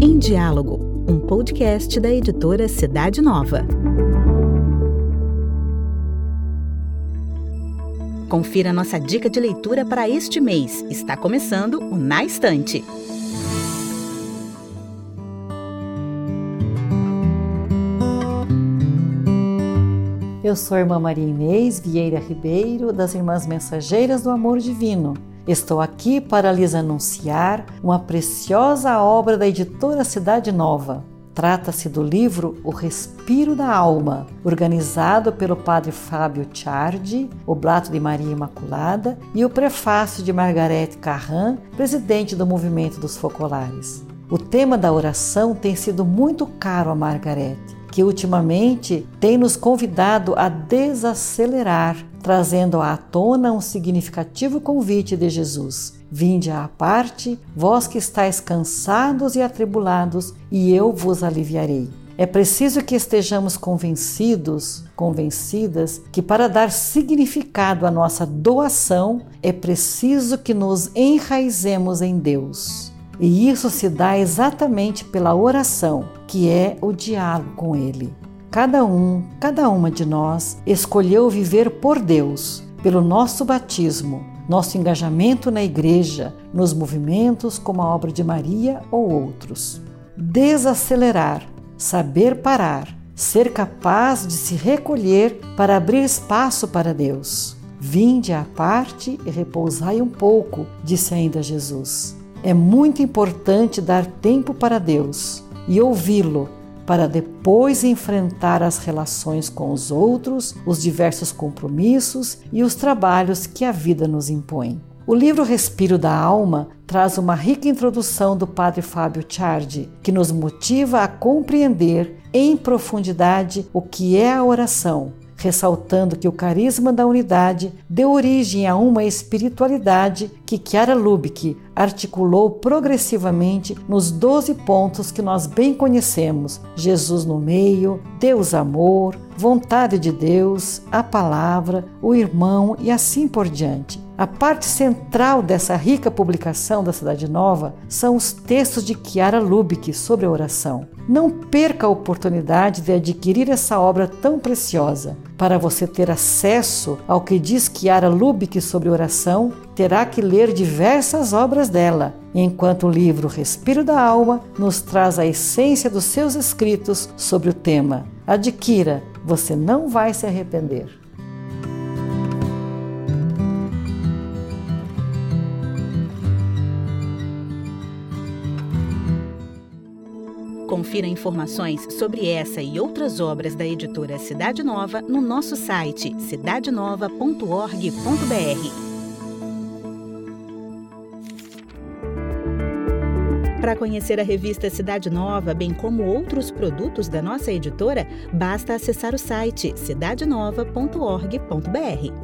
Em Diálogo, um podcast da editora Cidade Nova. Confira nossa dica de leitura para este mês. Está começando o Na Estante. Eu sou a irmã Maria Inês Vieira Ribeiro, das Irmãs Mensageiras do Amor Divino. Estou aqui para lhes anunciar uma preciosa obra da editora Cidade Nova. Trata-se do livro O Respiro da Alma, organizado pelo padre Fábio Ciardi, Oblato de Maria Imaculada, e o prefácio de Margarete Carran, presidente do Movimento dos Focolares. O tema da oração tem sido muito caro a Margarete que ultimamente tem nos convidado a desacelerar, trazendo à tona um significativo convite de Jesus. Vinde à parte, vós que estáis cansados e atribulados, e eu vos aliviarei. É preciso que estejamos convencidos, convencidas, que para dar significado à nossa doação é preciso que nos enraizemos em Deus. E isso se dá exatamente pela oração, que é o diálogo com Ele. Cada um, cada uma de nós escolheu viver por Deus, pelo nosso batismo, nosso engajamento na igreja, nos movimentos como a obra de Maria ou outros. Desacelerar, saber parar, ser capaz de se recolher para abrir espaço para Deus. Vinde à parte e repousai um pouco, disse ainda Jesus. É muito importante dar tempo para Deus e ouvi-lo para depois enfrentar as relações com os outros, os diversos compromissos e os trabalhos que a vida nos impõe. O livro Respiro da Alma traz uma rica introdução do Padre Fábio Ciardi, que nos motiva a compreender em profundidade o que é a oração ressaltando que o carisma da unidade deu origem a uma espiritualidade que Chiara Lubick articulou progressivamente nos doze pontos que nós bem conhecemos: Jesus no meio, Deus amor, vontade de Deus, a palavra, o irmão e assim por diante. A parte central dessa rica publicação da Cidade Nova são os textos de Chiara Lubick sobre a oração. Não perca a oportunidade de adquirir essa obra tão preciosa. Para você ter acesso ao que diz Chiara Lubick sobre oração, terá que ler diversas obras dela, enquanto o livro Respiro da Alma nos traz a essência dos seus escritos sobre o tema. Adquira, você não vai se arrepender. Confira informações sobre essa e outras obras da editora Cidade Nova no nosso site cidadenova.org.br. Para conhecer a revista Cidade Nova, bem como outros produtos da nossa editora, basta acessar o site cidadenova.org.br.